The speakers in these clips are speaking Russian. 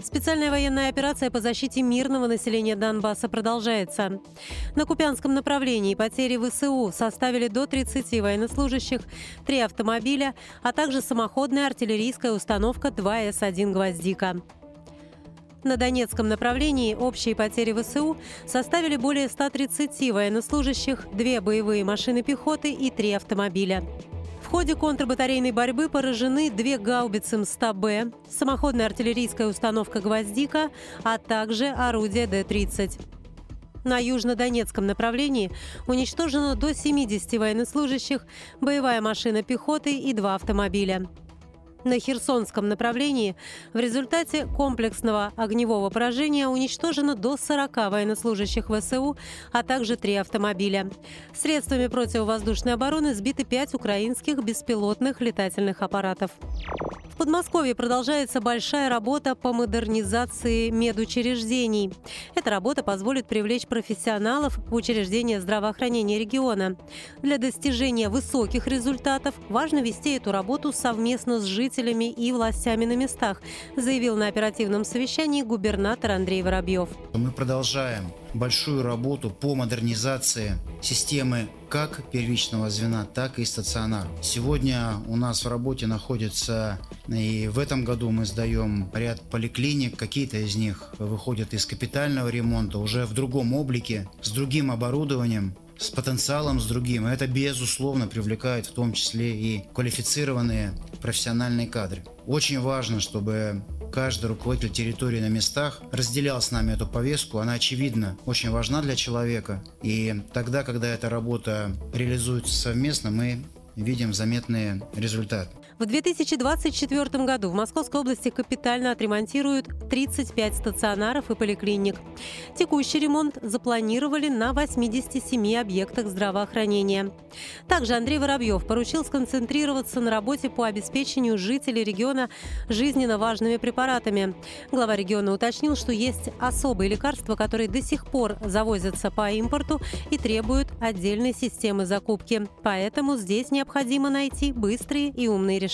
Специальная военная операция по защите мирного населения Донбасса продолжается. На Купянском направлении потери ВСУ составили до 30 военнослужащих, 3 автомобиля, а также самоходная артиллерийская установка 2С-1 «Гвоздика». На Донецком направлении общие потери ВСУ составили более 130 военнослужащих, две боевые машины пехоты и три автомобиля. Ходе контрбатарейной борьбы поражены две гаубицы МСТА-Б, самоходная артиллерийская установка «Гвоздика», а также орудие Д-30. На южнодонецком направлении уничтожено до 70 военнослужащих, боевая машина пехоты и два автомобиля на Херсонском направлении в результате комплексного огневого поражения уничтожено до 40 военнослужащих ВСУ, а также три автомобиля. Средствами противовоздушной обороны сбиты пять украинских беспилотных летательных аппаратов. Подмосковье продолжается большая работа по модернизации медучреждений. Эта работа позволит привлечь профессионалов в учреждения здравоохранения региона. Для достижения высоких результатов важно вести эту работу совместно с жителями и властями на местах, заявил на оперативном совещании губернатор Андрей Воробьев. Мы продолжаем большую работу по модернизации системы как первичного звена, так и стационар. Сегодня у нас в работе находится, и в этом году мы сдаем ряд поликлиник, какие-то из них выходят из капитального ремонта уже в другом облике, с другим оборудованием, с потенциалом с другим. Это, безусловно, привлекает в том числе и квалифицированные профессиональные кадры. Очень важно, чтобы каждый руководитель территории на местах разделял с нами эту повестку. Она, очевидно, очень важна для человека. И тогда, когда эта работа реализуется совместно, мы видим заметные результаты. В 2024 году в Московской области капитально отремонтируют 35 стационаров и поликлиник. Текущий ремонт запланировали на 87 объектах здравоохранения. Также Андрей Воробьев поручил сконцентрироваться на работе по обеспечению жителей региона жизненно важными препаратами. Глава региона уточнил, что есть особые лекарства, которые до сих пор завозятся по импорту и требуют отдельной системы закупки. Поэтому здесь необходимо найти быстрые и умные решения.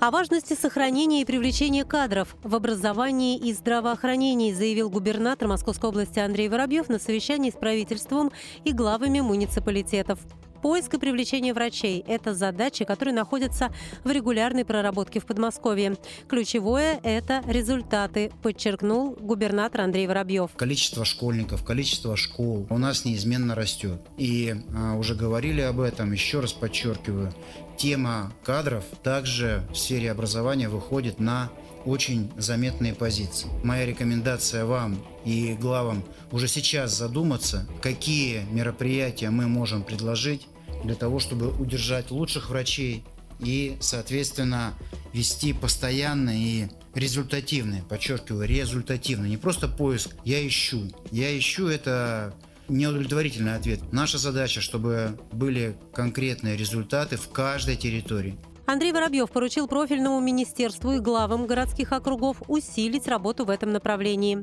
О важности сохранения и привлечения кадров в образовании и здравоохранении заявил губернатор Московской области Андрей Воробьев на совещании с правительством и главами муниципалитетов. Поиск и привлечение врачей – это задачи, которые находятся в регулярной проработке в Подмосковье. Ключевое – это результаты, подчеркнул губернатор Андрей Воробьев. Количество школьников, количество школ у нас неизменно растет. И а, уже говорили об этом, еще раз подчеркиваю, тема кадров также в сфере образования выходит на очень заметные позиции. Моя рекомендация вам и главам уже сейчас задуматься, какие мероприятия мы можем предложить для того, чтобы удержать лучших врачей и, соответственно, вести постоянный и результативный, подчеркиваю, результативный, не просто поиск, я ищу. Я ищу это неудовлетворительный ответ. Наша задача, чтобы были конкретные результаты в каждой территории. Андрей Воробьев поручил профильному министерству и главам городских округов усилить работу в этом направлении.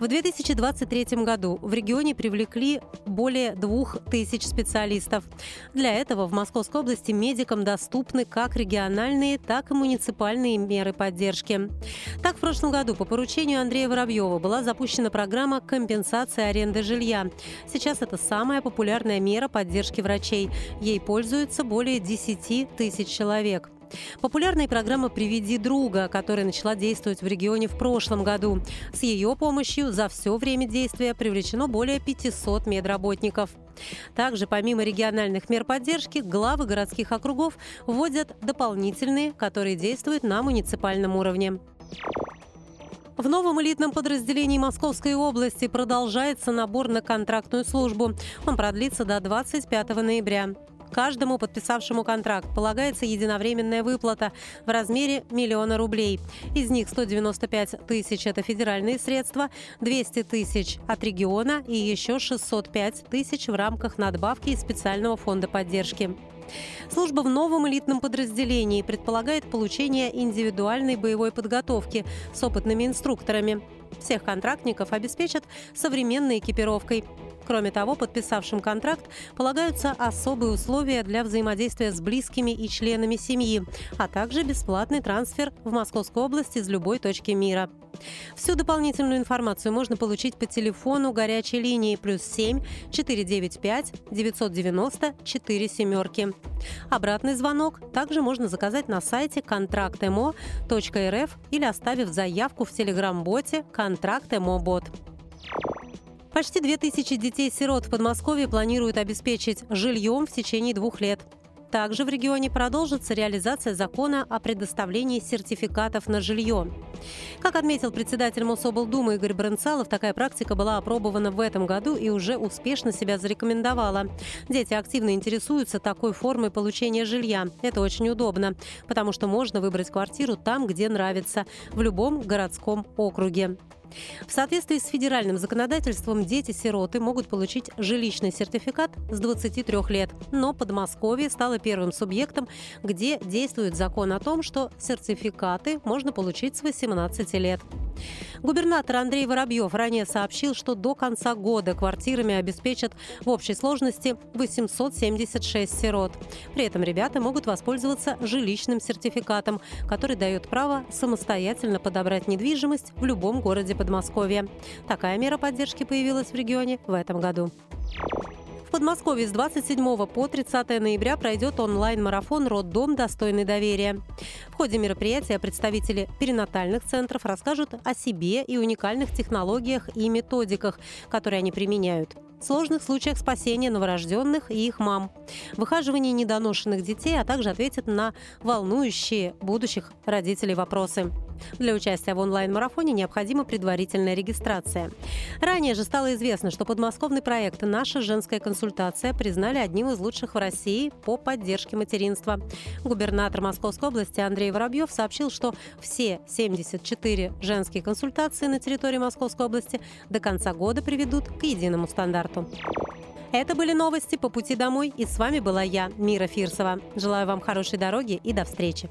В 2023 году в регионе привлекли более двух тысяч специалистов. Для этого в Московской области медикам доступны как региональные, так и муниципальные меры поддержки. Так, в прошлом году по поручению Андрея Воробьева была запущена программа компенсации аренды жилья. Сейчас это самая популярная мера поддержки врачей. Ей пользуются более 10 тысяч человек. Популярная программа «Приведи друга», которая начала действовать в регионе в прошлом году. С ее помощью за все время действия привлечено более 500 медработников. Также, помимо региональных мер поддержки, главы городских округов вводят дополнительные, которые действуют на муниципальном уровне. В новом элитном подразделении Московской области продолжается набор на контрактную службу. Он продлится до 25 ноября. Каждому подписавшему контракт полагается единовременная выплата в размере миллиона рублей. Из них 195 тысяч – это федеральные средства, 200 тысяч от региона и еще 605 тысяч в рамках надбавки из специального фонда поддержки. Служба в новом элитном подразделении предполагает получение индивидуальной боевой подготовки с опытными инструкторами. Всех контрактников обеспечат современной экипировкой. Кроме того, подписавшим контракт полагаются особые условия для взаимодействия с близкими и членами семьи, а также бесплатный трансфер в Московскую область из любой точки мира. Всю дополнительную информацию можно получить по телефону горячей линии плюс 7 495 990 4 семерки. Обратный звонок также можно заказать на сайте контрактмо.рф или оставив заявку в телеграм-боте «Контракт Бот». Почти 2000 детей-сирот в Подмосковье планируют обеспечить жильем в течение двух лет. Также в регионе продолжится реализация закона о предоставлении сертификатов на жилье. Как отметил председатель Мособлдумы Игорь Бронцалов, такая практика была опробована в этом году и уже успешно себя зарекомендовала. Дети активно интересуются такой формой получения жилья. Это очень удобно, потому что можно выбрать квартиру там, где нравится, в любом городском округе. В соответствии с федеральным законодательством дети-сироты могут получить жилищный сертификат с 23 лет. Но Подмосковье стало первым субъектом, где действует закон о том, что сертификаты можно получить с 18 лет. Губернатор Андрей Воробьев ранее сообщил, что до конца года квартирами обеспечат в общей сложности 876 сирот. При этом ребята могут воспользоваться жилищным сертификатом, который дает право самостоятельно подобрать недвижимость в любом городе Подмосковья. Такая мера поддержки появилась в регионе в этом году. Подмосковье с 27 по 30 ноября пройдет онлайн-марафон «Роддом. Достойный доверия». В ходе мероприятия представители перинатальных центров расскажут о себе и уникальных технологиях и методиках, которые они применяют сложных случаях спасения новорожденных и их мам, выхаживании недоношенных детей, а также ответят на волнующие будущих родителей вопросы. Для участия в онлайн-марафоне необходима предварительная регистрация. Ранее же стало известно, что подмосковный проект «Наша женская консультация» признали одним из лучших в России по поддержке материнства. Губернатор Московской области Андрей Воробьев сообщил, что все 74 женские консультации на территории Московской области до конца года приведут к единому стандарту. Это были новости по пути домой, и с вами была я, Мира Фирсова. Желаю вам хорошей дороги и до встречи.